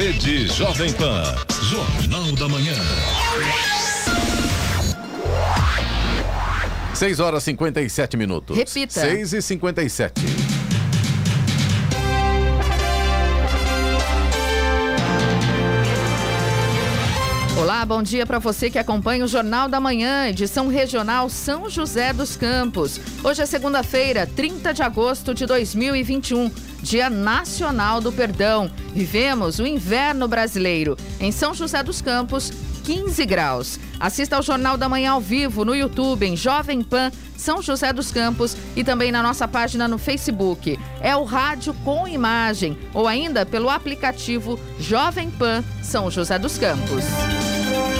Rede Jovem Pan. Jornal da Manhã. 6 horas 57 minutos. Repita. 6 e 57. Bom dia para você que acompanha o Jornal da Manhã, edição regional São José dos Campos. Hoje é segunda-feira, 30 de agosto de 2021, Dia Nacional do Perdão. Vivemos o inverno brasileiro. Em São José dos Campos, 15 graus. Assista ao Jornal da Manhã ao vivo no YouTube, em Jovem Pan, São José dos Campos e também na nossa página no Facebook. É o rádio com imagem ou ainda pelo aplicativo Jovem Pan São José dos Campos.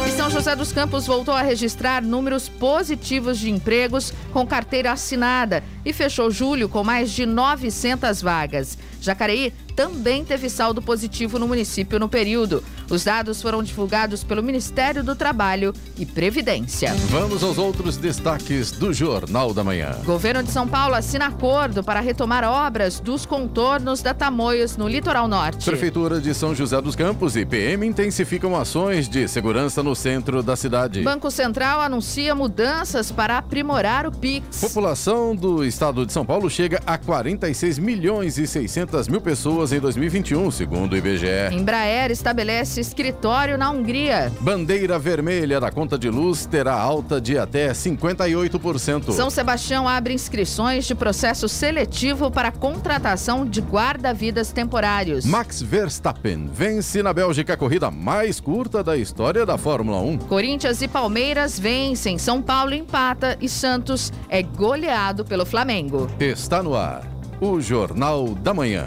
E São José dos Campos voltou a registrar números positivos de empregos com carteira assinada e fechou julho com mais de 900 vagas. Jacareí também teve saldo positivo no município no período. Os dados foram divulgados pelo Ministério do Trabalho e Previdência. Vamos aos outros destaques do Jornal da Manhã. Governo de São Paulo assina acordo para retomar obras dos contornos da Tamoios no litoral norte. Prefeitura de São José dos Campos e PM intensificam ações de segurança no centro da cidade. Banco Central anuncia mudanças para aprimorar o PIX. População do estado de São Paulo chega a 46 milhões e 600 mil pessoas em 2021, segundo o IBGE. Embraer estabelece escritório na Hungria. Bandeira vermelha da conta de luz terá alta de até 58%. São Sebastião abre inscrições de processo seletivo para contratação de guarda-vidas temporários. Max Verstappen vence na Bélgica a corrida mais curta da história da Fórmula 1. Corinthians e Palmeiras vencem, São Paulo empata e Santos é goleado pelo Flamengo. Está no ar o Jornal da Manhã.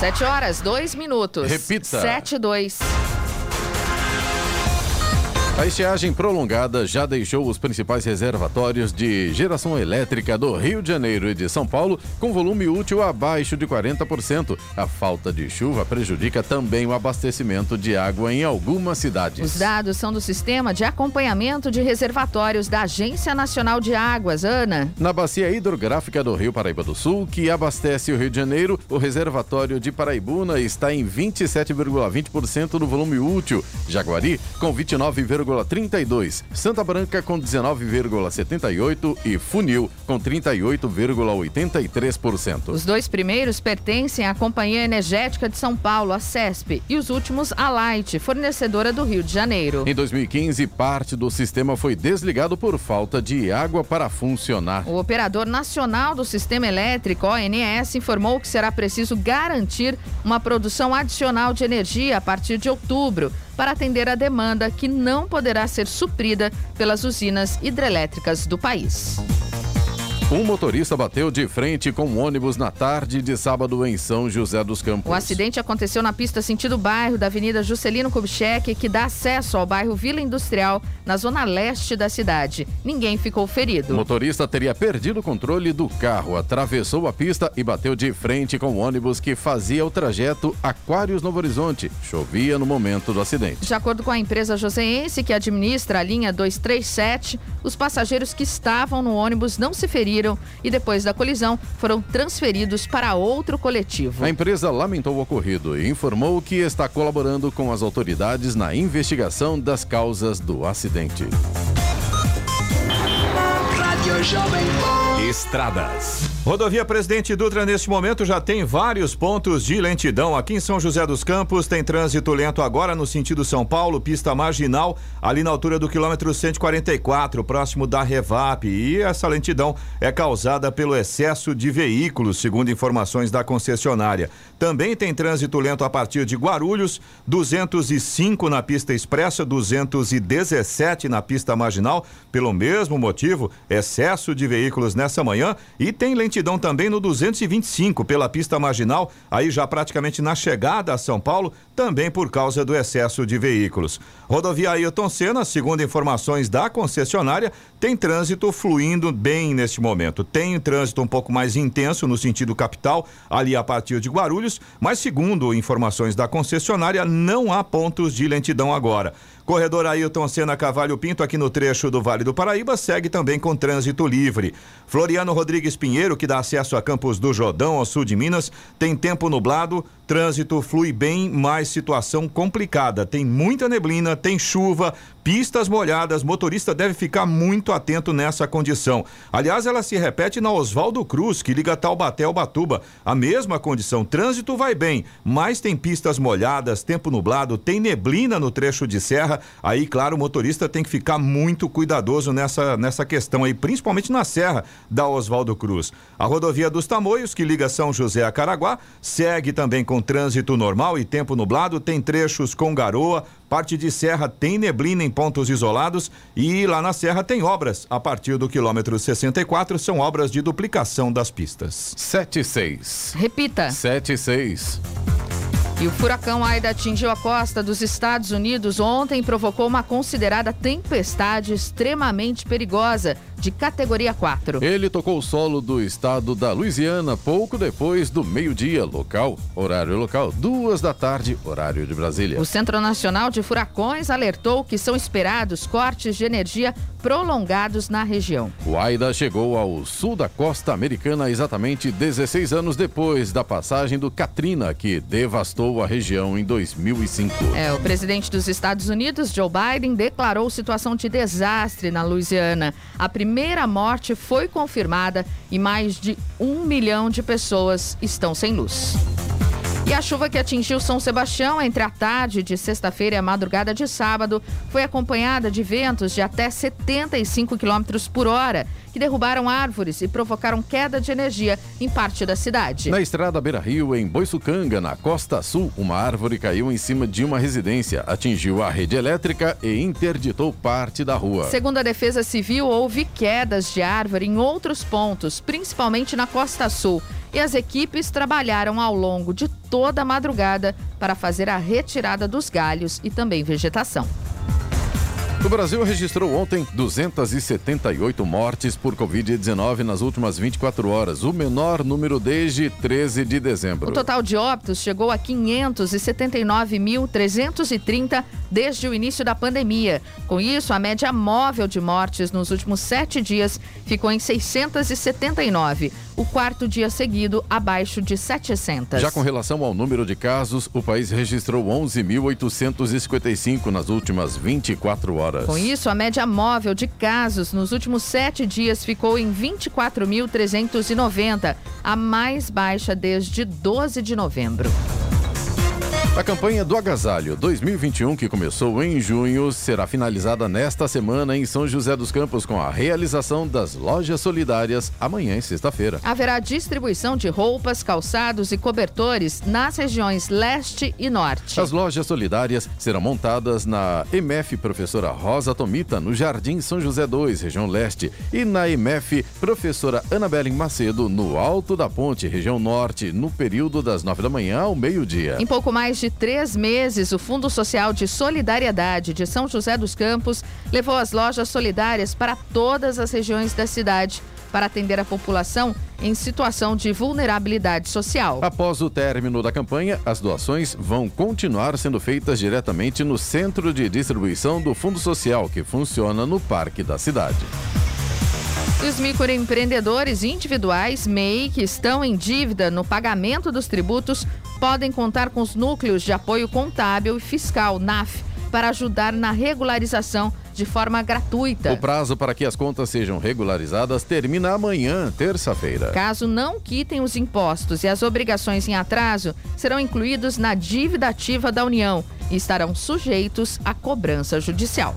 7 horas, 2 minutos. Repita. 7 e 2. A estiagem prolongada já deixou os principais reservatórios de geração elétrica do Rio de Janeiro e de São Paulo com volume útil abaixo de 40%. A falta de chuva prejudica também o abastecimento de água em algumas cidades. Os dados são do Sistema de Acompanhamento de Reservatórios da Agência Nacional de Águas, Ana. Na bacia hidrográfica do Rio Paraíba do Sul, que abastece o Rio de Janeiro, o reservatório de Paraibuna está em 27,20% do volume útil. Jaguari, com 29,32%. Santa Branca, com 19,78%. E Funil, com 38,83%. Os dois primeiros pertencem à Companhia Energética de São Paulo, a CESP, e os últimos à Light, fornecedora do Rio de Janeiro. Em 2015, parte do sistema foi desligado por falta de água para funcionar. O Operador Nacional do Sistema Elétrico, ONS, informou que será preciso garantir uma produção adicional de energia a partir de outubro para atender a demanda que não poderá ser suprida pelas usinas hidrelétricas do país. Um motorista bateu de frente com um ônibus na tarde de sábado em São José dos Campos. O acidente aconteceu na pista sentido bairro da Avenida Juscelino Kubitschek, que dá acesso ao bairro Vila Industrial, na zona leste da cidade. Ninguém ficou O ferido. motorista teria perdido o controle do carro, atravessou a pista e bateu de frente com o ônibus que fazia o trajeto Aquários Novo Horizonte. Chovia no momento do acidente. De acordo com a empresa joseense que administra a linha 237, os passageiros que estavam no ônibus não se feriram e depois da colisão foram transferidos para outro coletivo. A empresa lamentou o ocorrido e informou que está colaborando com as autoridades na investigação das causas do acidente. Estradas. Rodovia Presidente Dutra, neste momento, já tem vários pontos de lentidão. Aqui em São José dos Campos tem trânsito lento agora no sentido São Paulo, pista marginal, ali na altura do quilômetro 144, próximo da Revap. E essa lentidão é causada pelo excesso de veículos, segundo informações da concessionária. Também tem trânsito lento a partir de Guarulhos, 205 na pista expressa, 217 na pista marginal. Pelo mesmo motivo, excesso de veículos nessa nessa manhã e tem lentidão também no 225 pela pista marginal, aí já praticamente na chegada a São Paulo, também por causa do excesso de veículos. Rodovia Ailton Senna, segundo informações da concessionária, tem trânsito fluindo bem neste momento. Tem trânsito um pouco mais intenso no sentido capital, ali a partir de Guarulhos, mas segundo informações da concessionária, não há pontos de lentidão agora. Corredor Ailton Senna Cavalho Pinto, aqui no trecho do Vale do Paraíba, segue também com trânsito livre. Floriano Rodrigues Pinheiro, que dá acesso a Campos do Jordão, ao sul de Minas, tem tempo nublado, trânsito flui bem, mas situação complicada. Tem muita neblina, tem chuva, pistas molhadas, motorista deve ficar muito atento nessa condição. Aliás, ela se repete na Oswaldo Cruz, que liga Taubaté ao Batuba. A mesma condição, trânsito vai bem, mas tem pistas molhadas, tempo nublado, tem neblina no trecho de serra. Aí, claro, o motorista tem que ficar muito cuidadoso nessa, nessa questão aí, principalmente na serra da Oswaldo Cruz. A rodovia dos Tamoios, que liga São José a Caraguá, segue também com trânsito normal e tempo nublado, tem trechos com garoa, parte de serra tem neblina em pontos isolados e lá na serra tem obras. A partir do quilômetro 64 são obras de duplicação das pistas. 76. Repita. 76. E o furacão Aida atingiu a costa dos Estados Unidos ontem e provocou uma considerada tempestade extremamente perigosa de categoria 4. Ele tocou o solo do estado da Louisiana pouco depois do meio-dia, local, horário local, duas da tarde, horário de Brasília. O Centro Nacional de Furacões alertou que são esperados cortes de energia prolongados na região. O Aida chegou ao sul da costa americana exatamente 16 anos depois da passagem do Katrina, que devastou a região em 2005. É, o presidente dos Estados Unidos, Joe Biden, declarou situação de desastre na Louisiana. A primeira morte foi confirmada e mais de um milhão de pessoas estão sem luz. E a chuva que atingiu São Sebastião entre a tarde de sexta-feira e a madrugada de sábado foi acompanhada de ventos de até 75 km por hora, que derrubaram árvores e provocaram queda de energia em parte da cidade. Na estrada Beira Rio, em Boiçucanga, na costa sul, uma árvore caiu em cima de uma residência, atingiu a rede elétrica e interditou parte da rua. Segundo a Defesa Civil, houve quedas de árvore em outros pontos, principalmente na costa sul e as equipes trabalharam ao longo de toda a madrugada para fazer a retirada dos galhos e também vegetação. O Brasil registrou ontem 278 mortes por Covid-19 nas últimas 24 horas, o menor número desde 13 de dezembro. O total de óbitos chegou a 579.330 desde o início da pandemia. Com isso, a média móvel de mortes nos últimos sete dias ficou em 679 o quarto dia seguido abaixo de 700. Já com relação ao número de casos, o país registrou 11.855 nas últimas 24 horas. Com isso, a média móvel de casos nos últimos sete dias ficou em 24.390, a mais baixa desde 12 de novembro. A campanha do Agasalho 2021, que começou em junho, será finalizada nesta semana em São José dos Campos com a realização das lojas solidárias amanhã em sexta-feira. Haverá distribuição de roupas, calçados e cobertores nas regiões leste e norte. As lojas solidárias serão montadas na MF Professora Rosa Tomita, no Jardim São José 2, região leste, e na MF Professora Anabelle Macedo, no Alto da Ponte, região norte, no período das nove da manhã ao meio-dia. Em pouco mais de três meses, o Fundo Social de Solidariedade de São José dos Campos levou as lojas solidárias para todas as regiões da cidade para atender a população em situação de vulnerabilidade social. Após o término da campanha, as doações vão continuar sendo feitas diretamente no centro de distribuição do Fundo Social, que funciona no Parque da Cidade. Os microempreendedores individuais MEI que estão em dívida no pagamento dos tributos podem contar com os núcleos de apoio contábil e fiscal NAF para ajudar na regularização de forma gratuita. O prazo para que as contas sejam regularizadas termina amanhã, terça-feira. Caso não quitem os impostos e as obrigações em atraso, serão incluídos na dívida ativa da União e estarão sujeitos à cobrança judicial.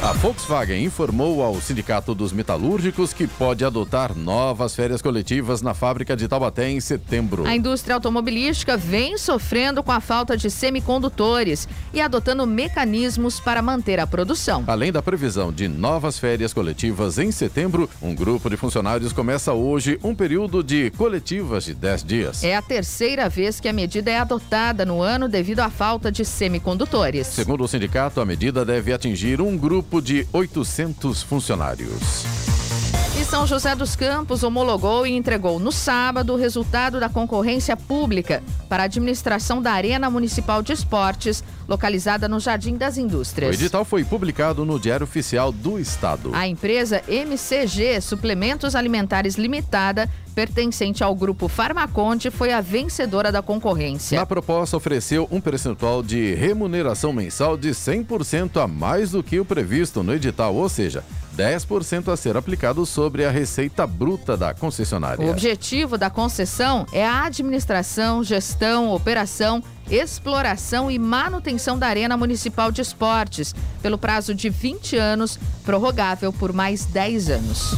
A Volkswagen informou ao Sindicato dos Metalúrgicos que pode adotar novas férias coletivas na fábrica de Taubaté em setembro. A indústria automobilística vem sofrendo com a falta de semicondutores e adotando mecanismos para manter a produção. Além da previsão de novas férias coletivas em setembro, um grupo de funcionários começa hoje um período de coletivas de 10 dias. É a terceira vez que a medida é adotada no ano devido à falta de semicondutores. Segundo o sindicato, a medida deve atingir um grupo grupo de 800 funcionários. E São José dos Campos homologou e entregou no sábado o resultado da concorrência pública para a administração da Arena Municipal de Esportes, localizada no Jardim das Indústrias. O edital foi publicado no Diário Oficial do Estado. A empresa MCG Suplementos Alimentares Limitada pertencente ao grupo Farmaconte, foi a vencedora da concorrência. Na proposta, ofereceu um percentual de remuneração mensal de 100% a mais do que o previsto no edital, ou seja, 10% a ser aplicado sobre a receita bruta da concessionária. O objetivo da concessão é a administração, gestão, operação, exploração e manutenção da Arena Municipal de Esportes, pelo prazo de 20 anos, prorrogável por mais 10 anos.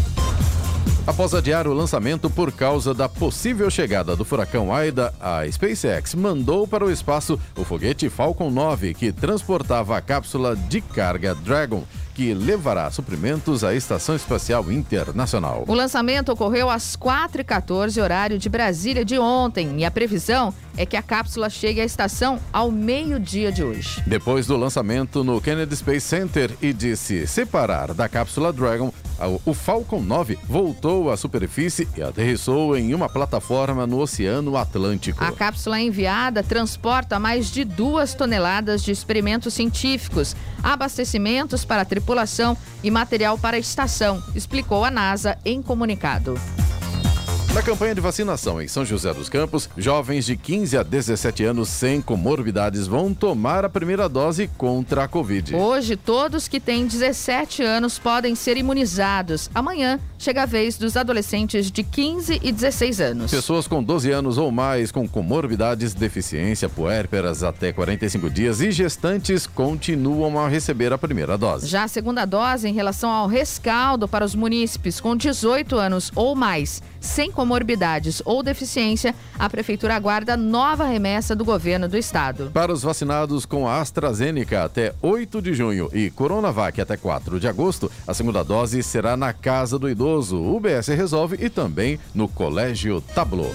Após adiar o lançamento por causa da possível chegada do furacão Aida, a SpaceX mandou para o espaço o foguete Falcon 9, que transportava a cápsula de carga Dragon que levará suprimentos à Estação Espacial Internacional. O lançamento ocorreu às 4h14, horário de Brasília de ontem, e a previsão é que a cápsula chegue à estação ao meio-dia de hoje. Depois do lançamento no Kennedy Space Center e de se separar da cápsula Dragon, o Falcon 9 voltou à superfície e aterrissou em uma plataforma no Oceano Atlântico. A cápsula enviada transporta mais de duas toneladas de experimentos científicos, abastecimentos para a tripulação e material para a estação, explicou a NASA em comunicado. Na campanha de vacinação em São José dos Campos, jovens de 15 a 17 anos sem comorbidades vão tomar a primeira dose contra a Covid. Hoje, todos que têm 17 anos podem ser imunizados. Amanhã, chega a vez dos adolescentes de 15 e 16 anos. Pessoas com 12 anos ou mais com comorbidades, deficiência, puérperas até 45 dias e gestantes continuam a receber a primeira dose. Já a segunda dose, em relação ao rescaldo para os munícipes com 18 anos ou mais, sem comorbidades ou deficiência, a Prefeitura aguarda nova remessa do governo do estado. Para os vacinados com a AstraZeneca até 8 de junho e Coronavac até 4 de agosto, a segunda dose será na Casa do Idoso, UBS Resolve e também no Colégio Tablô.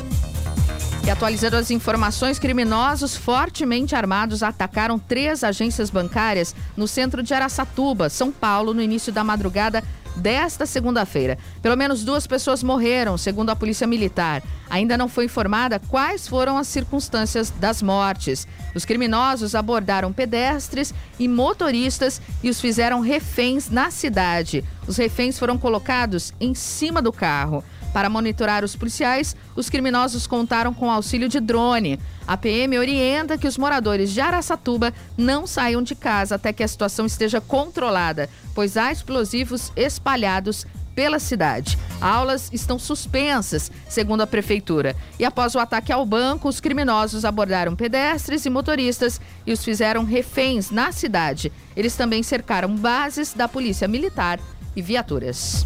E atualizando as informações, criminosos fortemente armados atacaram três agências bancárias no centro de Araçatuba, São Paulo, no início da madrugada desta segunda-feira. Pelo menos duas pessoas morreram, segundo a Polícia Militar. Ainda não foi informada quais foram as circunstâncias das mortes. Os criminosos abordaram pedestres e motoristas e os fizeram reféns na cidade. Os reféns foram colocados em cima do carro. Para monitorar os policiais, os criminosos contaram com auxílio de drone. A PM orienta que os moradores de Araçatuba não saiam de casa até que a situação esteja controlada, pois há explosivos espalhados pela cidade. Aulas estão suspensas, segundo a prefeitura. E após o ataque ao banco, os criminosos abordaram pedestres e motoristas e os fizeram reféns na cidade. Eles também cercaram bases da Polícia Militar e viaturas.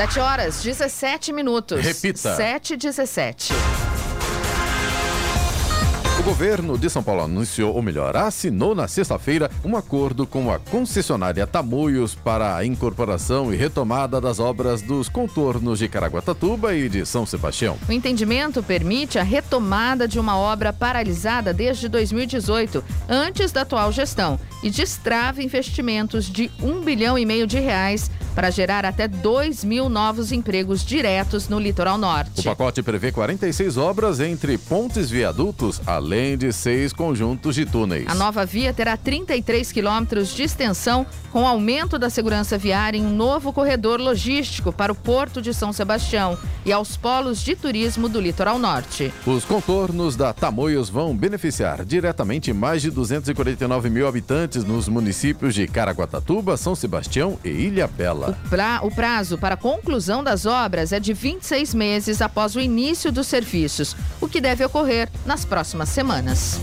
7 horas, 17 minutos. Repita. 7 e 17. O governo de São Paulo anunciou, ou melhor, assinou na sexta-feira um acordo com a concessionária Tamoios para a incorporação e retomada das obras dos contornos de Caraguatatuba e de São Sebastião. O entendimento permite a retomada de uma obra paralisada desde 2018, antes da atual gestão, e destrava investimentos de um bilhão e meio de reais para gerar até 2 mil novos empregos diretos no litoral norte. O pacote prevê 46 obras entre pontes viadutos, além de seis conjuntos de túneis. A nova via terá 33 quilômetros de extensão, com aumento da segurança viária em um novo corredor logístico para o Porto de São Sebastião e aos polos de turismo do litoral norte. Os contornos da Tamoios vão beneficiar diretamente mais de 249 mil habitantes nos municípios de Caraguatatuba, São Sebastião e Ilha Bela. O, pra, o prazo para a conclusão das obras é de 26 meses após o início dos serviços, o que deve ocorrer nas próximas semanas semanas.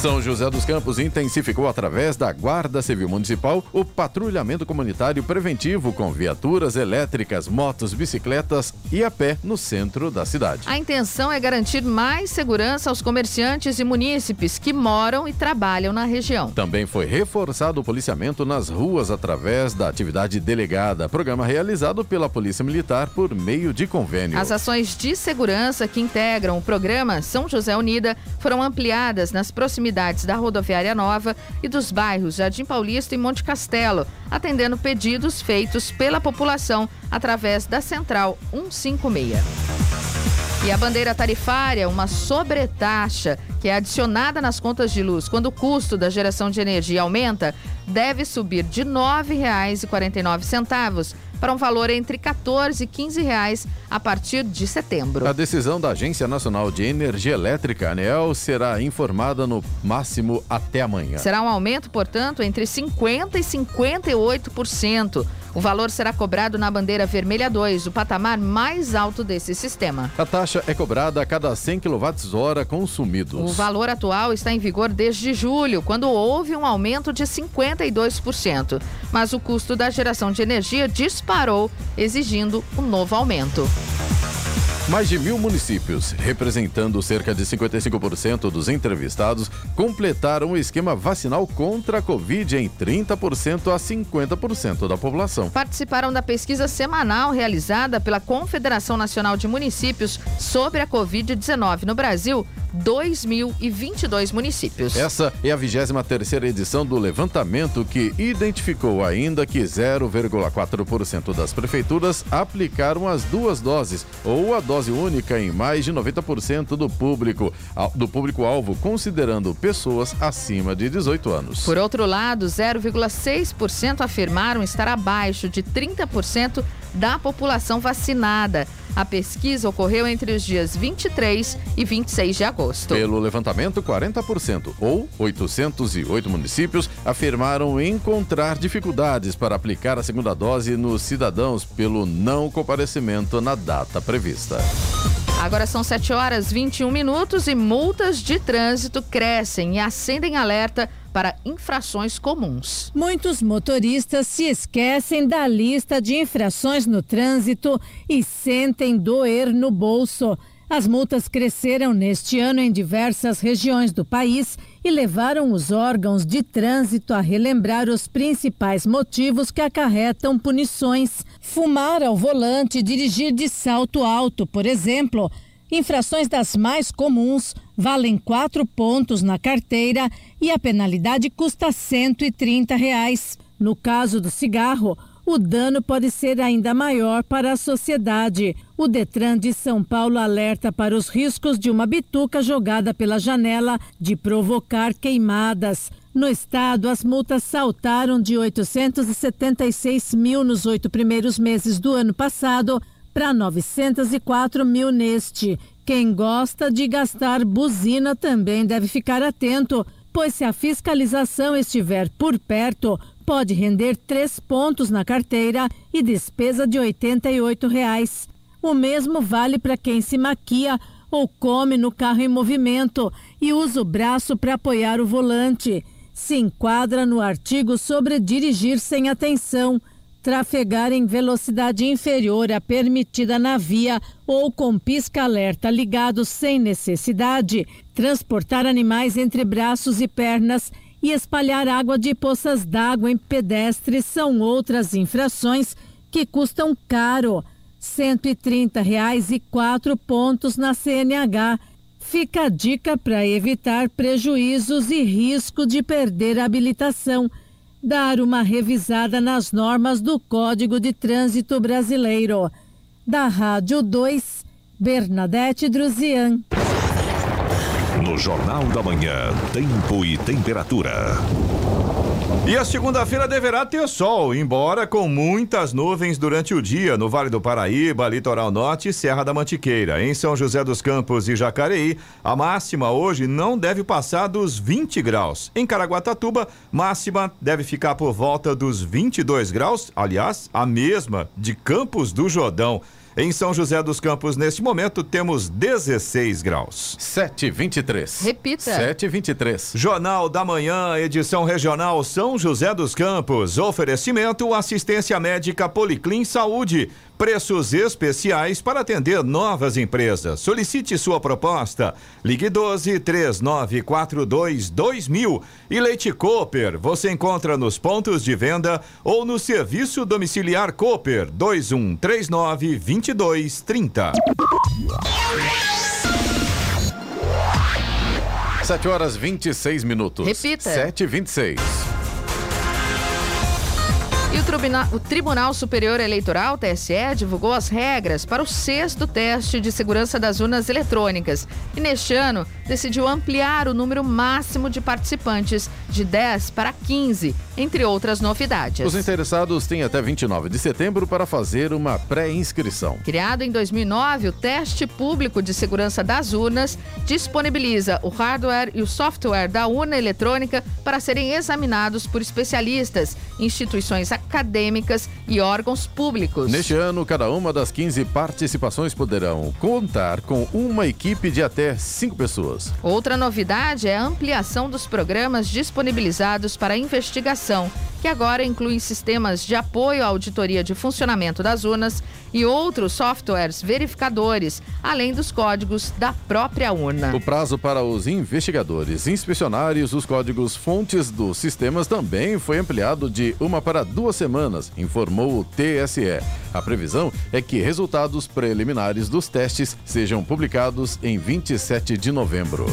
São José dos Campos intensificou através da Guarda Civil Municipal o patrulhamento comunitário preventivo com viaturas elétricas, motos, bicicletas e a pé no centro da cidade. A intenção é garantir mais segurança aos comerciantes e munícipes que moram e trabalham na região. Também foi reforçado o policiamento nas ruas através da atividade delegada, programa realizado pela Polícia Militar por meio de convênio. As ações de segurança que integram o programa São José Unida foram ampliadas nas proximidades proximidades da rodoviária nova e dos bairros Jardim Paulista e Monte Castelo, atendendo pedidos feitos pela população através da Central 156. E a bandeira tarifária, uma sobretaxa que é adicionada nas contas de luz quando o custo da geração de energia aumenta, deve subir de R$ 9,49 para um valor entre 14 e 15 reais a partir de setembro. A decisão da Agência Nacional de Energia Elétrica, ANEEL, será informada no máximo até amanhã. Será um aumento, portanto, entre 50% e 58%. O valor será cobrado na bandeira vermelha 2, o patamar mais alto desse sistema. A taxa é cobrada a cada 100 kWh consumidos. O valor atual está em vigor desde julho, quando houve um aumento de 52%. Mas o custo da geração de energia disparou, exigindo um novo aumento. Mais de mil municípios, representando cerca de 55% dos entrevistados, completaram o esquema vacinal contra a Covid em 30% a 50% da população. Participaram da pesquisa semanal realizada pela Confederação Nacional de Municípios sobre a Covid-19 no Brasil 2.022 municípios. Essa é a 23 edição do levantamento que identificou ainda que 0,4% das prefeituras aplicaram as duas doses ou a dose única em mais de 90% do público do público-alvo, considerando pessoas acima de 18 anos. Por outro lado, 0,6% afirmaram estar abaixo de 30% da população vacinada. A pesquisa ocorreu entre os dias 23 e 26 de agosto. Pelo levantamento, 40%, ou 808 municípios, afirmaram encontrar dificuldades para aplicar a segunda dose nos cidadãos pelo não comparecimento na data prevista. Agora são 7 horas 21 minutos e multas de trânsito crescem e acendem alerta para infrações comuns. Muitos motoristas se esquecem da lista de infrações no trânsito e sentem doer no bolso. As multas cresceram neste ano em diversas regiões do país e levaram os órgãos de trânsito a relembrar os principais motivos que acarretam punições. Fumar ao volante dirigir de salto alto, por exemplo. Infrações das mais comuns valem quatro pontos na carteira e a penalidade custa 130 reais. No caso do cigarro, o dano pode ser ainda maior para a sociedade. O Detran de São Paulo alerta para os riscos de uma bituca jogada pela janela de provocar queimadas. No estado, as multas saltaram de 876 mil nos oito primeiros meses do ano passado para 904 mil neste. Quem gosta de gastar buzina também deve ficar atento, pois se a fiscalização estiver por perto, pode render três pontos na carteira e despesa de 88 reais. O mesmo vale para quem se maquia ou come no carro em movimento e usa o braço para apoiar o volante. Se enquadra no artigo sobre dirigir sem atenção trafegar em velocidade inferior à permitida na via ou com pisca-alerta ligado sem necessidade, transportar animais entre braços e pernas e espalhar água de poças d'água em pedestres são outras infrações que custam caro. 130 reais e quatro pontos na CNH fica a dica para evitar prejuízos e risco de perder a habilitação. Dar uma revisada nas normas do Código de Trânsito Brasileiro. Da Rádio 2, Bernadette Druzian. No Jornal da Manhã, Tempo e Temperatura. E a segunda-feira deverá ter sol, embora com muitas nuvens durante o dia no Vale do Paraíba, Litoral Norte e Serra da Mantiqueira. Em São José dos Campos e Jacareí, a máxima hoje não deve passar dos 20 graus. Em Caraguatatuba, máxima deve ficar por volta dos 22 graus, aliás, a mesma de Campos do Jordão. Em São José dos Campos, neste momento, temos 16 graus. 723. Repita. 723. Jornal da Manhã, edição regional São José dos Campos. Oferecimento assistência médica Policlin Saúde. Preços especiais para atender novas empresas. Solicite sua proposta. Ligue 12 3942 2000. E Leite Cooper, você encontra nos pontos de venda ou no serviço domiciliar Cooper 2139 2230. 7 horas 26 minutos. Repita. 7 e 26. E o Tribunal, o Tribunal Superior Eleitoral, TSE, divulgou as regras para o sexto teste de segurança das urnas eletrônicas. E neste ano, decidiu ampliar o número máximo de participantes de 10 para 15, entre outras novidades. Os interessados têm até 29 de setembro para fazer uma pré-inscrição. Criado em 2009, o teste público de segurança das urnas disponibiliza o hardware e o software da urna eletrônica para serem examinados por especialistas, instituições acadêmicas e órgãos públicos. Neste ano, cada uma das 15 participações poderão contar com uma equipe de até 5 pessoas. Outra novidade é a ampliação dos programas disponibilizados para investigação, que agora incluem sistemas de apoio à auditoria de funcionamento das urnas e outros softwares verificadores, além dos códigos da própria urna. O prazo para os investigadores inspecionar os códigos fontes dos sistemas também foi ampliado de uma para duas semanas, informou o TSE. A previsão é que resultados preliminares dos testes sejam publicados em 27 de novembro.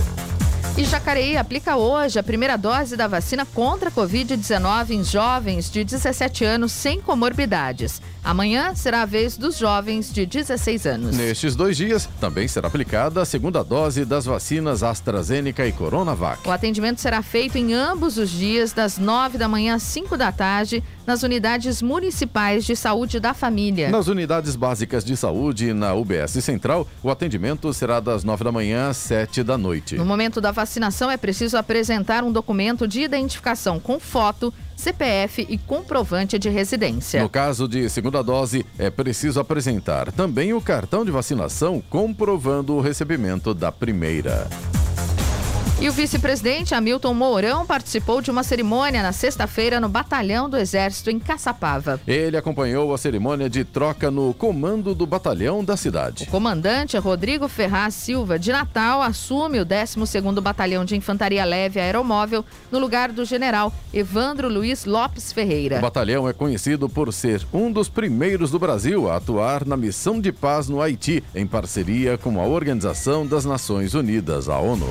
E Jacareí aplica hoje a primeira dose da vacina contra a Covid-19 em jovens de 17 anos sem comorbidades. Amanhã será a vez dos jovens de 16 anos. Nestes dois dias, também será aplicada a segunda dose das vacinas AstraZeneca e Coronavac. O atendimento será feito em ambos os dias, das 9 da manhã às 5 da tarde, nas unidades municipais de saúde da família. Nas unidades básicas de saúde na UBS Central, o atendimento será das 9 da manhã às 7 da noite. No momento da vacinação, é preciso apresentar um documento de identificação com foto, CPF e comprovante de residência. No caso de segunda dose, é preciso apresentar também o cartão de vacinação comprovando o recebimento da primeira. E o vice-presidente Hamilton Mourão participou de uma cerimônia na sexta-feira no Batalhão do Exército em Caçapava. Ele acompanhou a cerimônia de troca no comando do batalhão da cidade. O comandante Rodrigo Ferraz Silva de Natal assume o 12º Batalhão de Infantaria Leve Aeromóvel no lugar do general Evandro Luiz Lopes Ferreira. O batalhão é conhecido por ser um dos primeiros do Brasil a atuar na missão de paz no Haiti, em parceria com a Organização das Nações Unidas, a ONU.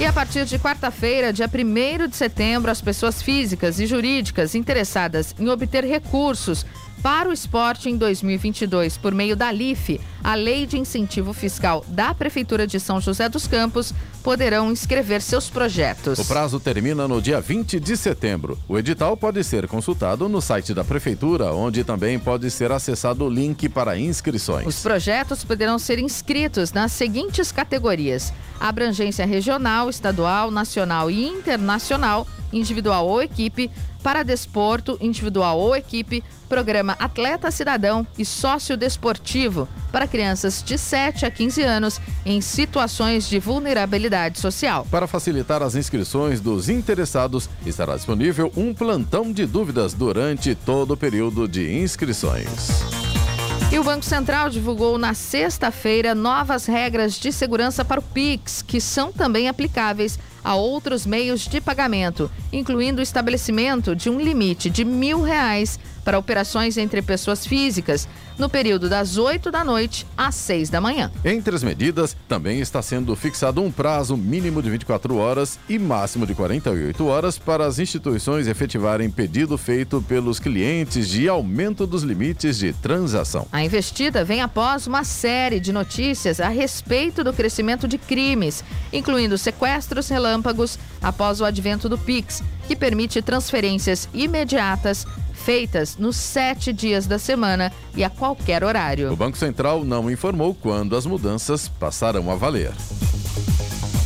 E a partir de quarta-feira, dia 1 de setembro, as pessoas físicas e jurídicas interessadas em obter recursos para o esporte em 2022 por meio da LIFE, a Lei de Incentivo Fiscal da Prefeitura de São José dos Campos, poderão inscrever seus projetos. O prazo termina no dia 20 de setembro. O edital pode ser consultado no site da Prefeitura, onde também pode ser acessado o link para inscrições. Os projetos poderão ser inscritos nas seguintes categorias: abrangência regional, estadual, nacional e internacional, individual ou equipe, para desporto, individual ou equipe, programa Atleta Cidadão e Sócio Desportivo para crianças de 7 a 15 anos em situações de vulnerabilidade social. Para facilitar as inscrições dos interessados, estará disponível um plantão de dúvidas durante todo o período de inscrições. E o Banco Central divulgou na sexta-feira novas regras de segurança para o Pix, que são também aplicáveis a outros meios de pagamento, incluindo o estabelecimento de um limite de mil reais para operações entre pessoas físicas, no período das 8 da noite às 6 da manhã. Entre as medidas, também está sendo fixado um prazo mínimo de 24 horas e máximo de 48 horas para as instituições efetivarem pedido feito pelos clientes de aumento dos limites de transação. A investida vem após uma série de notícias a respeito do crescimento de crimes, incluindo sequestros relâmpagos após o advento do Pix, que permite transferências imediatas feitas nos sete dias da semana e a qualquer horário. O Banco Central não informou quando as mudanças passarão a valer.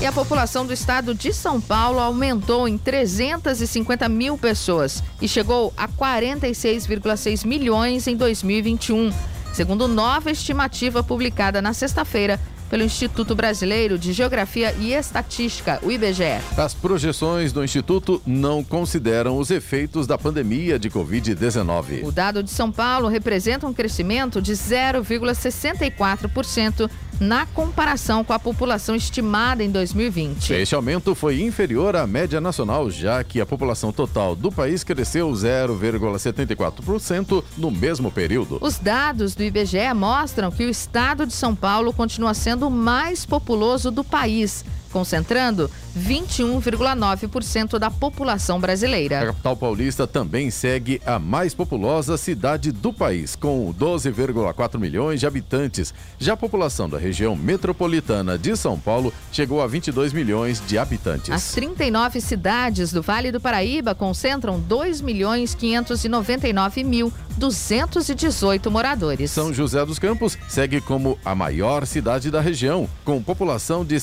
E a população do estado de São Paulo aumentou em 350 mil pessoas e chegou a 46,6 milhões em 2021, segundo nova estimativa publicada na sexta-feira pelo Instituto Brasileiro de Geografia e Estatística, o IBGE. As projeções do Instituto não consideram os efeitos da pandemia de Covid-19. O dado de São Paulo representa um crescimento de 0,64% na comparação com a população estimada em 2020. Este aumento foi inferior à média nacional, já que a população total do país cresceu 0,74% no mesmo período. Os dados do IBGE mostram que o estado de São Paulo continua sendo o mais populoso do país concentrando 21,9% da população brasileira. A capital paulista também segue a mais populosa cidade do país, com 12,4 milhões de habitantes. Já a população da região metropolitana de São Paulo chegou a 22 milhões de habitantes. As 39 cidades do Vale do Paraíba concentram 2 milhões 599 mil 218 moradores. São José dos Campos segue como a maior cidade da região, com população de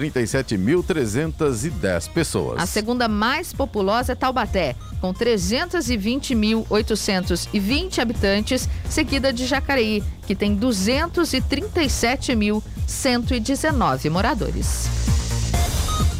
737.310 pessoas. A segunda mais populosa é Taubaté, com 320.820 habitantes, seguida de Jacareí, que tem 237.119 moradores.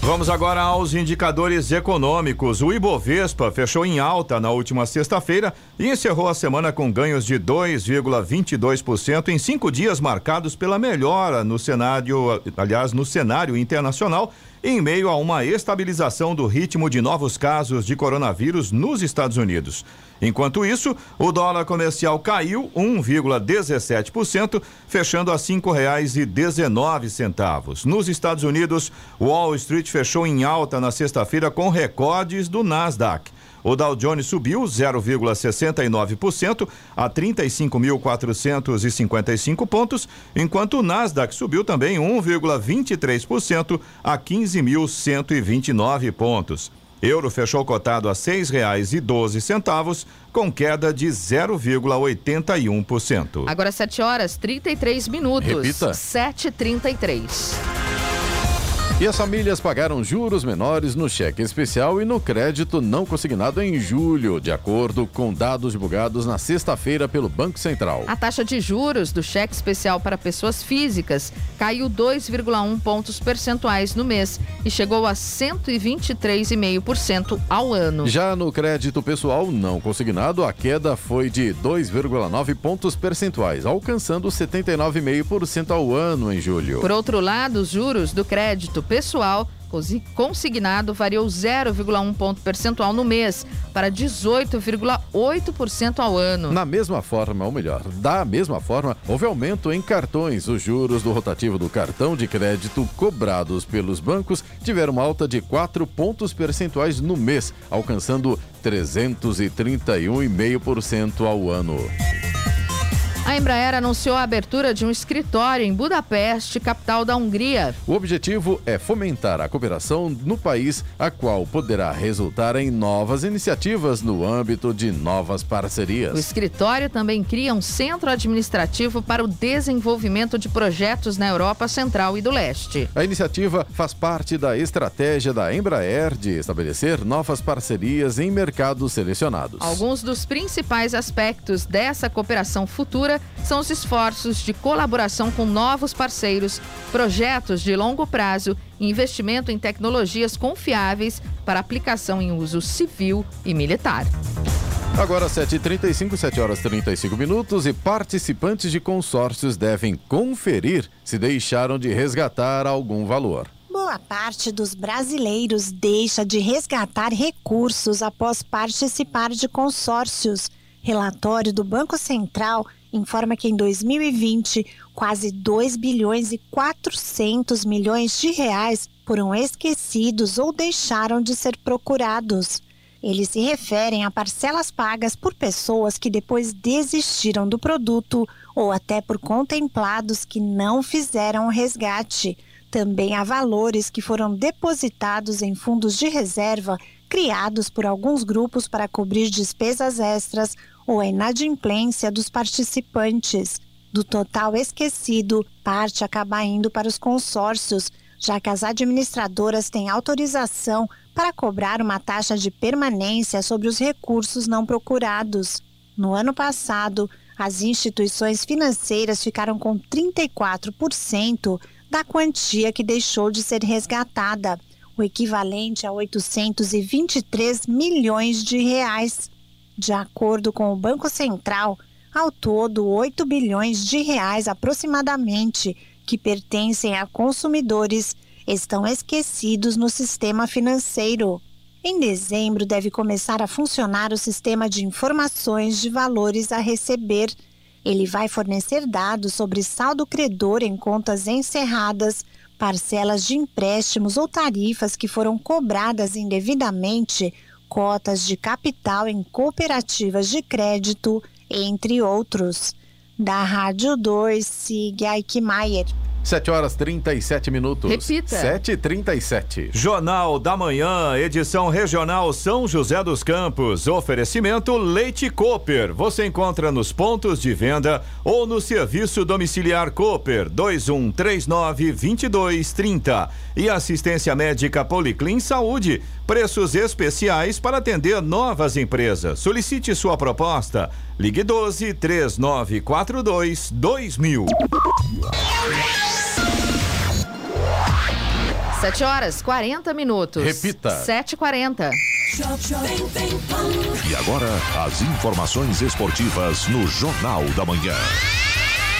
Vamos agora aos indicadores econômicos. O Ibovespa fechou em alta na última sexta-feira e encerrou a semana com ganhos de 2,22% em cinco dias marcados pela melhora no cenário, aliás, no cenário internacional em meio a uma estabilização do ritmo de novos casos de coronavírus nos Estados Unidos. Enquanto isso, o dólar comercial caiu 1,17%, fechando a dezenove centavos. Nos Estados Unidos, Wall Street fechou em alta na sexta-feira com recordes do Nasdaq. O Dow Jones subiu 0,69% a 35.455 pontos, enquanto o Nasdaq subiu também 1,23% a 15.129 pontos. Euro fechou cotado a seis reais e doze centavos, com queda de 0,81%. Agora 7 horas 33 minutos. Repita. 7h33. E as famílias pagaram juros menores no cheque especial e no crédito não consignado em julho, de acordo com dados divulgados na sexta-feira pelo Banco Central. A taxa de juros do cheque especial para pessoas físicas caiu 2,1 pontos percentuais no mês e chegou a 123,5% ao ano. Já no crédito pessoal não consignado, a queda foi de 2,9 pontos percentuais, alcançando 79,5% ao ano em julho. Por outro lado, os juros do crédito pessoal consignado variou 0,1 ponto percentual no mês para 18,8% ao ano. Na mesma forma, ou melhor, da mesma forma, houve aumento em cartões. Os juros do rotativo do cartão de crédito cobrados pelos bancos tiveram uma alta de 4 pontos percentuais no mês, alcançando 331,5% ao ano. A Embraer anunciou a abertura de um escritório em Budapeste, capital da Hungria. O objetivo é fomentar a cooperação no país, a qual poderá resultar em novas iniciativas no âmbito de novas parcerias. O escritório também cria um centro administrativo para o desenvolvimento de projetos na Europa Central e do Leste. A iniciativa faz parte da estratégia da Embraer de estabelecer novas parcerias em mercados selecionados. Alguns dos principais aspectos dessa cooperação futura são os esforços de colaboração com novos parceiros, projetos de longo prazo e investimento em tecnologias confiáveis para aplicação em uso civil e militar. Agora 7h35, 7 horas 35 minutos e participantes de consórcios devem conferir se deixaram de resgatar algum valor. Boa parte dos brasileiros deixa de resgatar recursos após participar de consórcios. Relatório do Banco Central informa que em 2020, quase 2 bilhões e 400 milhões de reais foram esquecidos ou deixaram de ser procurados. Eles se referem a parcelas pagas por pessoas que depois desistiram do produto ou até por contemplados que não fizeram o resgate. Também há valores que foram depositados em fundos de reserva criados por alguns grupos para cobrir despesas extras ou a inadimplência dos participantes. Do total esquecido, parte acaba indo para os consórcios, já que as administradoras têm autorização para cobrar uma taxa de permanência sobre os recursos não procurados. No ano passado, as instituições financeiras ficaram com 34% da quantia que deixou de ser resgatada, o equivalente a 823 milhões de reais. De acordo com o Banco Central, ao todo 8 bilhões de reais aproximadamente que pertencem a consumidores estão esquecidos no sistema financeiro. Em dezembro deve começar a funcionar o sistema de informações de valores a receber ele vai fornecer dados sobre saldo credor em contas encerradas, parcelas de empréstimos ou tarifas que foram cobradas indevidamente, cotas de capital em cooperativas de crédito, entre outros. Da Rádio 2, siga Aikmaier. 7 horas 37 minutos. Repita. 7 e 37 Jornal da Manhã, edição regional São José dos Campos. Oferecimento Leite Cooper. Você encontra nos pontos de venda ou no serviço domiciliar Cooper 2139 2230. E assistência médica Policlin Saúde. Preços especiais para atender novas empresas. Solicite sua proposta. Ligue 12 3942 2000. 7 horas 40 minutos. Repita. 7h40. E agora, as informações esportivas no Jornal da Manhã.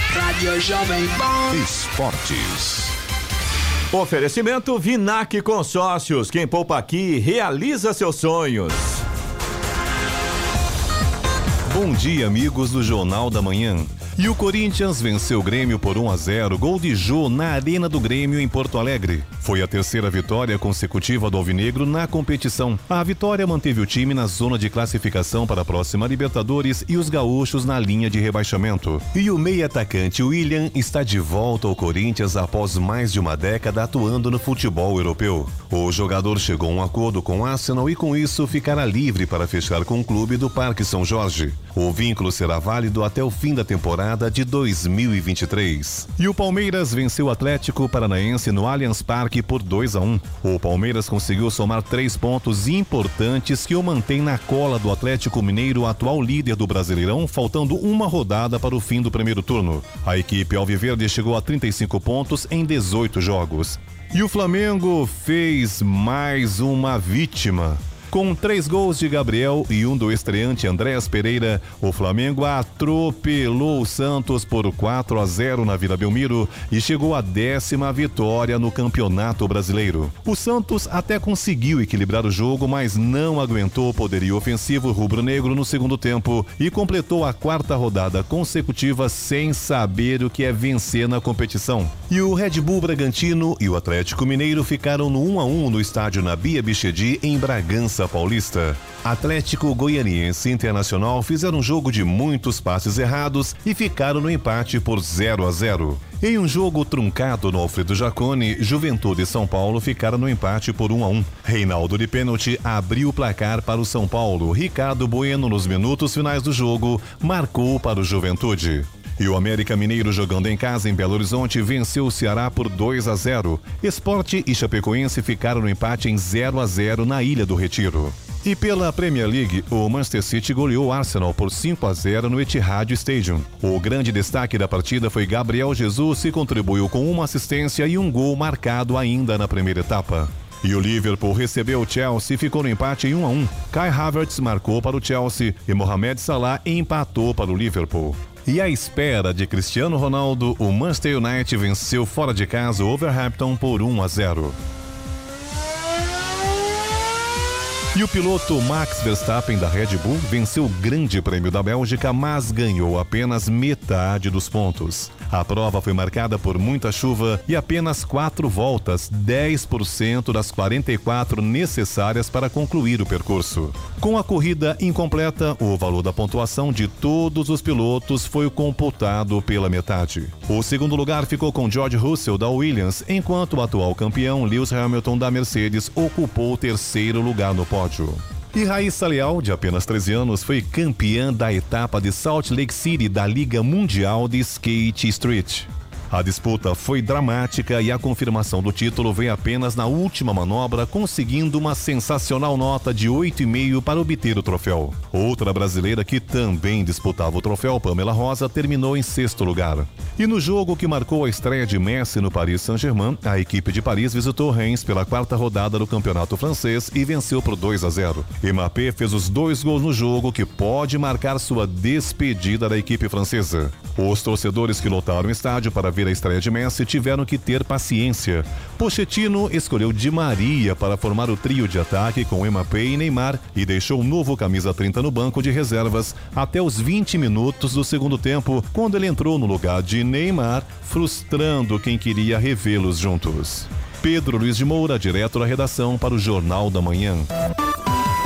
Rádio Jovem Pan. Esportes. Oferecimento Vinac Consórcios. Quem poupa aqui realiza seus sonhos. Bom dia, amigos do Jornal da Manhã. E o Corinthians venceu o Grêmio por 1 a 0, gol de Jô na Arena do Grêmio em Porto Alegre. Foi a terceira vitória consecutiva do Alvinegro na competição. A vitória manteve o time na zona de classificação para a próxima Libertadores e os gaúchos na linha de rebaixamento. E o meio atacante William está de volta ao Corinthians após mais de uma década atuando no futebol europeu. O jogador chegou a um acordo com o Arsenal e com isso ficará livre para fechar com o clube do Parque São Jorge. O vínculo será válido até o fim da temporada de 2023. E o Palmeiras venceu o Atlético Paranaense no Allianz Parque por 2 a 1. O Palmeiras conseguiu somar três pontos importantes que o mantém na cola do Atlético Mineiro, atual líder do Brasileirão, faltando uma rodada para o fim do primeiro turno. A equipe alviverde chegou a 35 pontos em 18 jogos. E o Flamengo fez mais uma vítima. Com três gols de Gabriel e um do estreante Andréas Pereira, o Flamengo atropelou o Santos por 4 a 0 na Vila Belmiro e chegou à décima vitória no Campeonato Brasileiro. O Santos até conseguiu equilibrar o jogo, mas não aguentou o poderio ofensivo rubro-negro no segundo tempo e completou a quarta rodada consecutiva sem saber o que é vencer na competição. E o Red Bull Bragantino e o Atlético Mineiro ficaram no 1 a 1 no estádio Nabia Bichedi em Bragança Paulista. Atlético Goianiense e Internacional fizeram um jogo de muitos passes errados e ficaram no empate por 0 a 0. Em um jogo truncado no Alfredo Jacone, Juventude e São Paulo ficaram no empate por 1 a 1. Reinaldo de pênalti abriu o placar para o São Paulo. Ricardo Bueno, nos minutos finais do jogo, marcou para o Juventude. E o América Mineiro jogando em casa em Belo Horizonte venceu o Ceará por 2 a 0. Esporte e Chapecoense ficaram no empate em 0 a 0 na Ilha do Retiro. E pela Premier League, o Manchester City goleou o Arsenal por 5 a 0 no Etihad Stadium. O grande destaque da partida foi Gabriel Jesus, que contribuiu com uma assistência e um gol marcado ainda na primeira etapa. E o Liverpool recebeu o Chelsea e ficou no empate em 1 a 1. Kai Havertz marcou para o Chelsea e Mohamed Salah empatou para o Liverpool. E à espera de Cristiano Ronaldo, o Manchester United venceu fora de casa o Overhampton por 1 a 0. E o piloto Max Verstappen da Red Bull venceu o Grande Prêmio da Bélgica, mas ganhou apenas metade dos pontos. A prova foi marcada por muita chuva e apenas quatro voltas, 10% das 44 necessárias para concluir o percurso. Com a corrida incompleta, o valor da pontuação de todos os pilotos foi computado pela metade. O segundo lugar ficou com George Russell da Williams, enquanto o atual campeão Lewis Hamilton da Mercedes ocupou o terceiro lugar no pódio. E Raíssa Leal, de apenas 13 anos, foi campeã da etapa de Salt Lake City da Liga Mundial de Skate Street. A disputa foi dramática e a confirmação do título veio apenas na última manobra, conseguindo uma sensacional nota de 8,5 para obter o troféu. Outra brasileira que também disputava o troféu, Pamela Rosa, terminou em sexto lugar. E no jogo que marcou a estreia de Messi no Paris Saint-Germain, a equipe de Paris visitou Reims pela quarta rodada do campeonato francês e venceu por 2 a 0. Mbappé fez os dois gols no jogo que pode marcar sua despedida da equipe francesa. Os torcedores que lotaram o estádio para ver a estreia de Messi tiveram que ter paciência. Pochettino escolheu Di Maria para formar o trio de ataque com Mbappé e Neymar e deixou o novo camisa 30 no banco de reservas até os 20 minutos do segundo tempo, quando ele entrou no lugar de Neymar, frustrando quem queria revê-los juntos. Pedro Luiz de Moura, direto da redação para o Jornal da Manhã.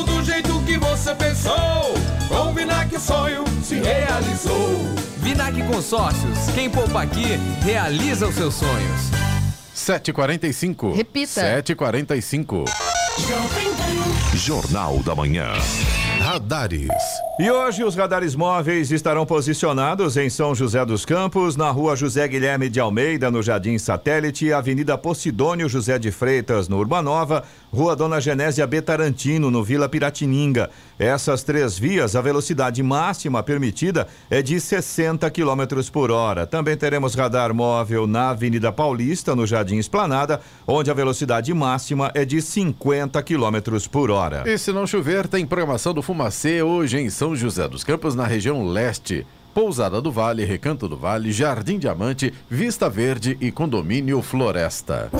novo do jeito que você pensou. Com o Vinac o sonho se realizou. Vinac Consórcios, quem poupa aqui, realiza os seus sonhos. 7h45. Repita. 7h45. Jornal da Manhã. Radares. E hoje os radares móveis estarão posicionados em São José dos Campos, na rua José Guilherme de Almeida, no Jardim Satélite, Avenida Posidônio José de Freitas, no Urbanova, Rua Dona Genésia Betarantino, no Vila Piratininga. Essas três vias, a velocidade máxima permitida é de 60 km por hora. Também teremos radar móvel na Avenida Paulista, no Jardim Esplanada, onde a velocidade máxima é de 50 km por hora. E se não chover, tem programação do Fumacê hoje em São José dos Campos, na região leste. Pousada do Vale, Recanto do Vale, Jardim Diamante, Vista Verde e Condomínio Floresta.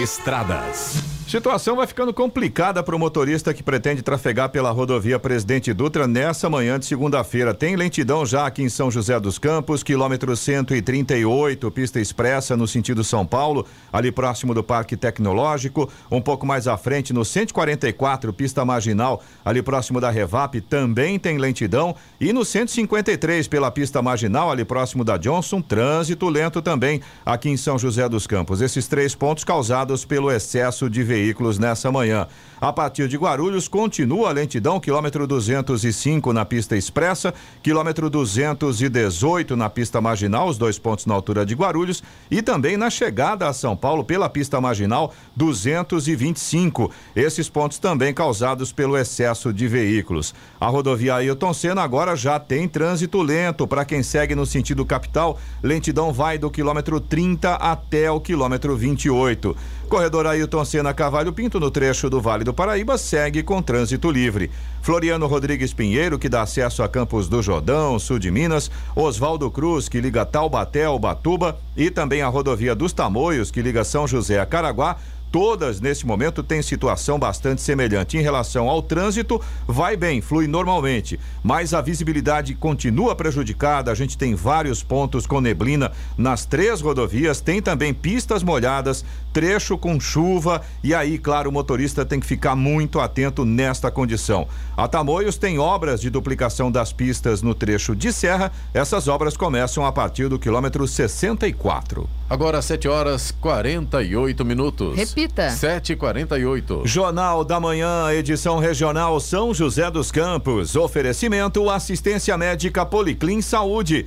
Estradas. Situação vai ficando complicada para o motorista que pretende trafegar pela rodovia Presidente Dutra nessa manhã de segunda-feira. Tem lentidão já aqui em São José dos Campos, quilômetro 138, pista expressa no sentido São Paulo, ali próximo do Parque Tecnológico. Um pouco mais à frente, no 144, pista marginal, ali próximo da Revap, também tem lentidão. E no 153, pela pista marginal, ali próximo da Johnson, trânsito lento também aqui em São José dos Campos. Esses três pontos causados pelo excesso de veículos veículos nessa manhã. A partir de Guarulhos, continua a lentidão, quilômetro 205 na pista expressa, quilômetro 218 na pista marginal, os dois pontos na altura de Guarulhos, e também na chegada a São Paulo pela pista marginal 225. Esses pontos também causados pelo excesso de veículos. A rodovia Ailton Senna agora já tem trânsito lento. Para quem segue no sentido capital, lentidão vai do quilômetro 30 até o quilômetro 28. Corredor Ailton Senna Cavalho Pinto, no trecho do Vale do Paraíba, segue com trânsito livre. Floriano Rodrigues Pinheiro, que dá acesso a Campos do Jordão, sul de Minas. Oswaldo Cruz, que liga Taubaté ao Batuba. E também a rodovia dos Tamoios, que liga São José a Caraguá todas nesse momento têm situação bastante semelhante. Em relação ao trânsito, vai bem, flui normalmente, mas a visibilidade continua prejudicada. A gente tem vários pontos com neblina nas três rodovias, tem também pistas molhadas, trecho com chuva e aí, claro, o motorista tem que ficar muito atento nesta condição. A Tamoios tem obras de duplicação das pistas no trecho de serra. Essas obras começam a partir do quilômetro 64. Agora 7 horas 48 minutos. Repita. 7h48. Jornal da Manhã, edição regional São José dos Campos. Oferecimento assistência médica Policlin Saúde.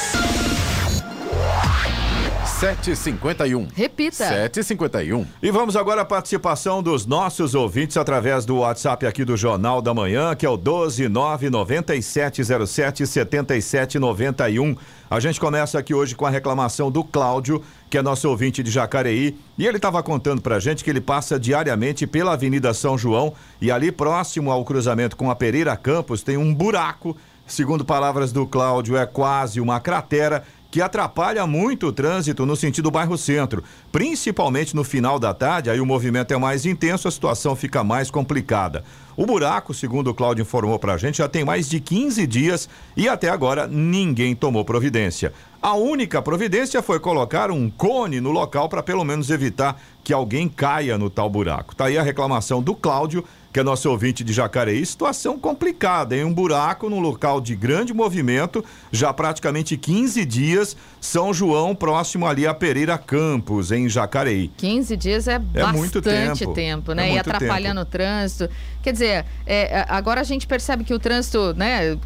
7h51. Repita. 7h51. E vamos agora à participação dos nossos ouvintes através do WhatsApp aqui do Jornal da Manhã, que é o 12997077791. A gente começa aqui hoje com a reclamação do Cláudio, que é nosso ouvinte de Jacareí, e ele estava contando pra gente que ele passa diariamente pela Avenida São João e ali próximo ao cruzamento com a Pereira Campos tem um buraco, segundo palavras do Cláudio, é quase uma cratera que atrapalha muito o trânsito no sentido bairro centro, principalmente no final da tarde, aí o movimento é mais intenso, a situação fica mais complicada. O buraco, segundo o Cláudio informou pra gente, já tem mais de 15 dias e até agora ninguém tomou providência. A única providência foi colocar um cone no local para pelo menos evitar que alguém caia no tal buraco. Tá aí a reclamação do Cláudio, que é nosso ouvinte de Jacareí. Situação complicada, em um buraco num local de grande movimento, já praticamente 15 dias, São João, próximo ali a Pereira Campos, em Jacareí. 15 dias é, É bastante muito tempo, tempo. né? É e atrapalhando o trânsito. Quer dizer, é, agora a gente percebe que o trânsito, né,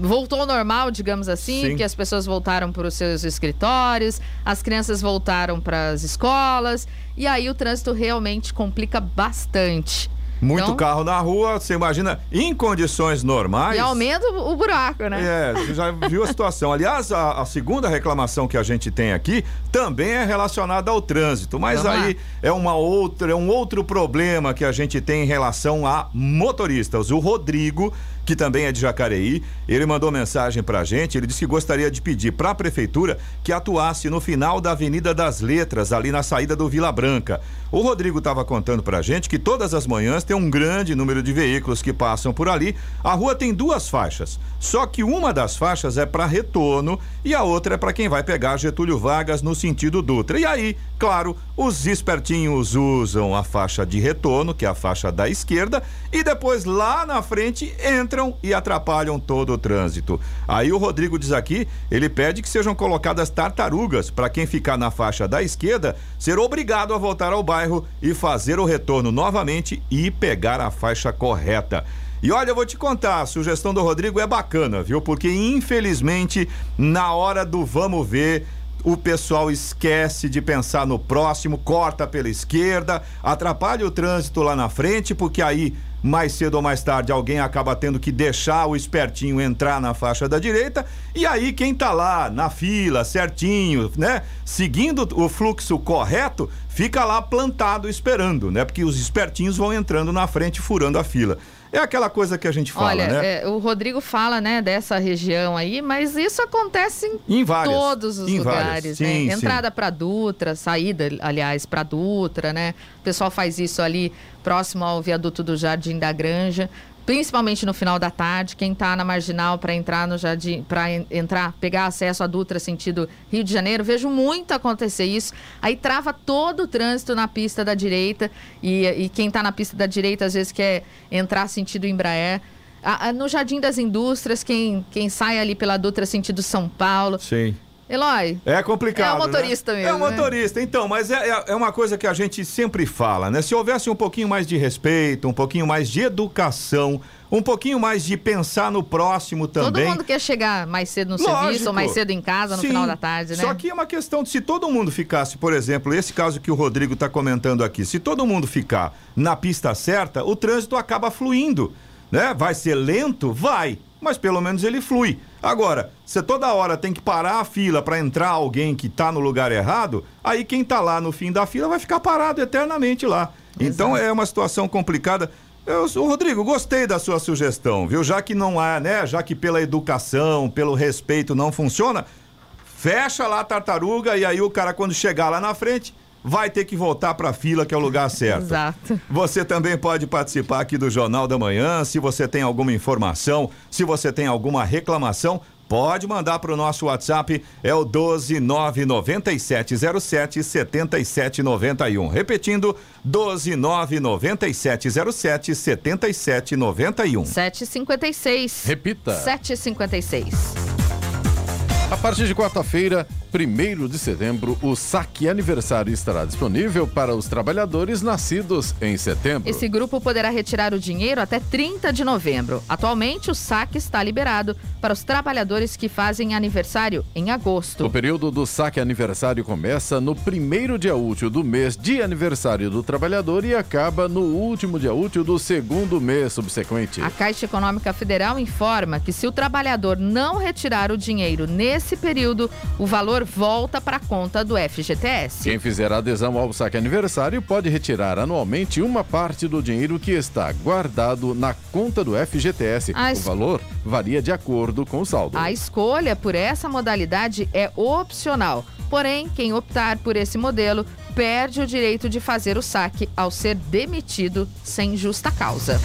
voltou ao normal, digamos assim, Sim. que as pessoas voltaram para os seus escritórios, as crianças voltaram para as escolas, e aí o trânsito realmente complica bastante. Muito Então- carro na rua, você imagina, em condições normais. E aumenta o buraco, né? É, você já viu a situação. Aliás, a, a segunda reclamação que a gente tem aqui também é relacionada ao trânsito, mas Vamos aí é uma outra, é um outro problema que a gente tem em relação a motoristas. O Rodrigo, que também é de Jacareí, ele mandou mensagem pra gente, ele disse que gostaria de pedir para a prefeitura que atuasse no final da Avenida das Letras, ali na saída do Vila Branca. O Rodrigo estava contando pra gente que todas as manhãs tem um grande número de veículos que passam por ali. A rua tem duas faixas, só que uma das faixas é para retorno e a outra é para quem vai pegar Getúlio Vargas no sentido Dutra. E aí, claro, os espertinhos usam a faixa de retorno, que é a faixa da esquerda, e depois lá na frente entram e atrapalham todo o trânsito. Aí o Rodrigo diz aqui, ele pede que sejam colocadas tartarugas para quem ficar na faixa da esquerda ser obrigado a voltar ao bairro e fazer o retorno novamente e pegar a faixa correta. E olha, eu vou te contar, a sugestão do Rodrigo é bacana, viu? Porque infelizmente, na hora do vamos ver, o pessoal esquece de pensar no próximo, corta pela esquerda, atrapalha o trânsito lá na frente, porque aí mais cedo ou mais tarde alguém acaba tendo que deixar o espertinho entrar na faixa da direita e aí quem tá lá na fila certinho, né, seguindo o fluxo correto, fica lá plantado esperando, né? Porque os espertinhos vão entrando na frente furando a fila. É aquela coisa que a gente fala, Olha, né? é, o Rodrigo fala, né, dessa região aí, mas isso acontece em, Em várias, todos os em lugares, várias. né? Sim, sim. Entrada para Dutra, saída, aliás, para Dutra, né? O pessoal faz isso ali próximo ao viaduto do Jardim da Granja, principalmente no final da tarde, quem tá na marginal para entrar no jardim, para entrar, pegar acesso a Dutra sentido Rio de Janeiro, vejo muito acontecer isso. Aí trava todo o trânsito na pista da direita e, e quem tá na pista da direita às vezes quer entrar sentido Embraer. No Jardim das Indústrias, quem, quem sai ali pela Dutra sentido São Paulo. Sim. Eloy, É complicado. É o motorista né? mesmo, É o né? motorista, então, mas é, é- é uma coisa que a gente sempre fala, né? Se houvesse um pouquinho mais de respeito, um pouquinho mais de educação, um pouquinho mais de pensar no próximo também. todo mundo quer chegar mais cedo no Lógico. serviço ou mais cedo em casa no Sim. final da tarde, né? Só que é uma questão de se todo mundo ficasse, por exemplo, esse caso que o Rodrigo está comentando aqui, se todo mundo ficar na pista certa, o trânsito acaba fluindo, né? Vai ser lento? Vai, mas pelo menos ele flui. Agora, você toda hora tem que parar a fila para entrar alguém que está no lugar errado, aí quem está lá no fim da fila vai ficar parado eternamente lá. Então é uma situação complicada. Eu, Rodrigo, gostei da sua sugestão, viu? Já que não há, né? Já que pela educação, pelo respeito não funciona, fecha lá a tartaruga e aí o cara quando chegar lá na frente vai ter que voltar para a fila que é o lugar certo. Exato. Você também pode participar aqui do Jornal da Manhã, se você tem alguma informação, se você tem alguma reclamação, Pode mandar para o nosso WhatsApp, é o 1299707 7791. Repetindo, 1299707 7791. 756. Repita. 756. A partir de quarta-feira, 1 de setembro, o saque aniversário estará disponível para os trabalhadores nascidos em setembro. Esse grupo poderá retirar o dinheiro até 30 de novembro. Atualmente, o saque está liberado para os trabalhadores que fazem aniversário em agosto. O período do saque aniversário começa no primeiro dia útil do mês de aniversário do trabalhador e acaba no último dia útil do segundo mês subsequente. A Caixa Econômica Federal informa que se o trabalhador não retirar o dinheiro nesse período, o valor volta para a conta do FGTS. Quem fizer adesão ao saque aniversário pode retirar anualmente uma parte do dinheiro que está guardado na conta do FGTS. A O es- valor varia de acordo com o saldo. A escolha por essa modalidade é opcional. Porém, quem optar por esse modelo perde o direito de fazer o saque ao ser demitido sem justa causa.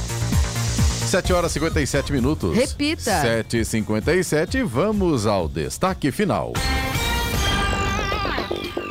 7 horas e 57 minutos. Repita. 7 e 57 vamos ao destaque final.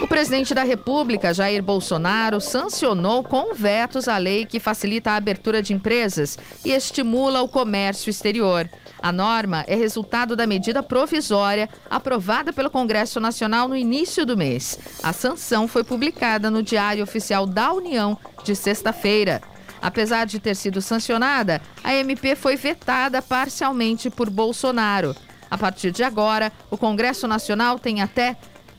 O presidente da República, Jair Bolsonaro, sancionou com vetos a lei que facilita a abertura de empresas e estimula o comércio exterior. A norma é resultado da medida provisória aprovada pelo Congresso Nacional no início do mês. A sanção foi publicada no Diário Oficial da União de sexta-feira. Apesar de ter sido sancionada, a MP foi vetada parcialmente por Bolsonaro. A partir de agora, o Congresso Nacional tem até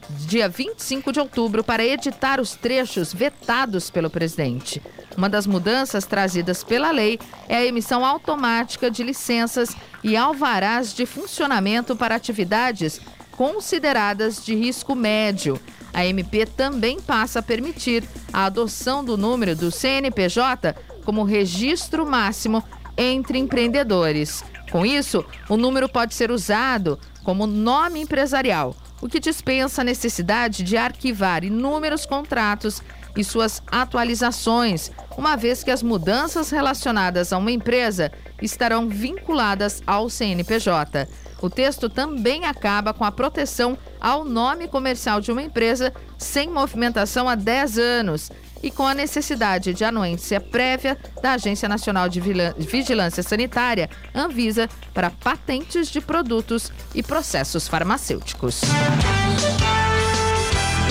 dia 25 de outubro para editar os trechos vetados pelo presidente. Uma das mudanças trazidas pela lei é a emissão automática de licenças e alvarás de funcionamento para atividades consideradas de risco médio. A MP também passa a permitir a adoção do número do CNPJ como registro máximo entre empreendedores. Com isso, o número pode ser usado como nome empresarial, o que dispensa a necessidade de arquivar inúmeros contratos e suas atualizações, uma vez que as mudanças relacionadas a uma empresa estarão vinculadas ao CNPJ. O texto também acaba com a proteção ao nome comercial de uma empresa sem movimentação há 10 anos e com a necessidade de anuência prévia da Agência Nacional de Vigilância Sanitária, Anvisa, para patentes de produtos e processos farmacêuticos.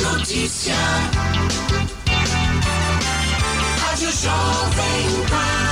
Notícia. Rádio Jovem Pan.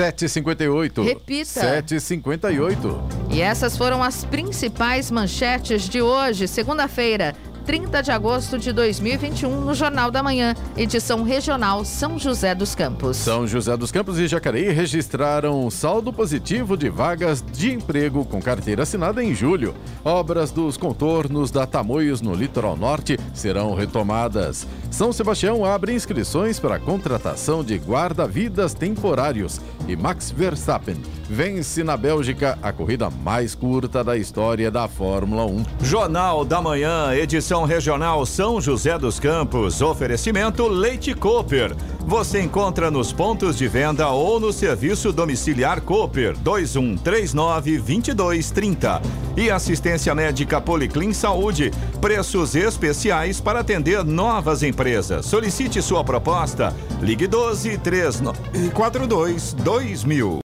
7h58. Repita. 7h58. E essas foram as principais manchetes de hoje, segunda-feira, 30 de agosto de 2021, no Jornal da Manhã, edição regional São José dos Campos. São José dos Campos e Jacareí registraram um saldo positivo de vagas de emprego com carteira assinada em julho. Obras dos contornos da Tamoios no litoral norte serão retomadas. São Sebastião abre inscrições para a contratação de guarda-vidas temporários. E Max Verstappen vence na Bélgica a corrida mais curta da história da Fórmula 1. Jornal da Manhã, edição regional São José dos Campos. Oferecimento Leite Cooper. Você encontra nos pontos de venda ou no serviço domiciliar Cooper 2139 2230. E assistência médica Policlin Saúde. Preços especiais para atender novas empresas. Solicite sua proposta. Ligue 12 3942 2000.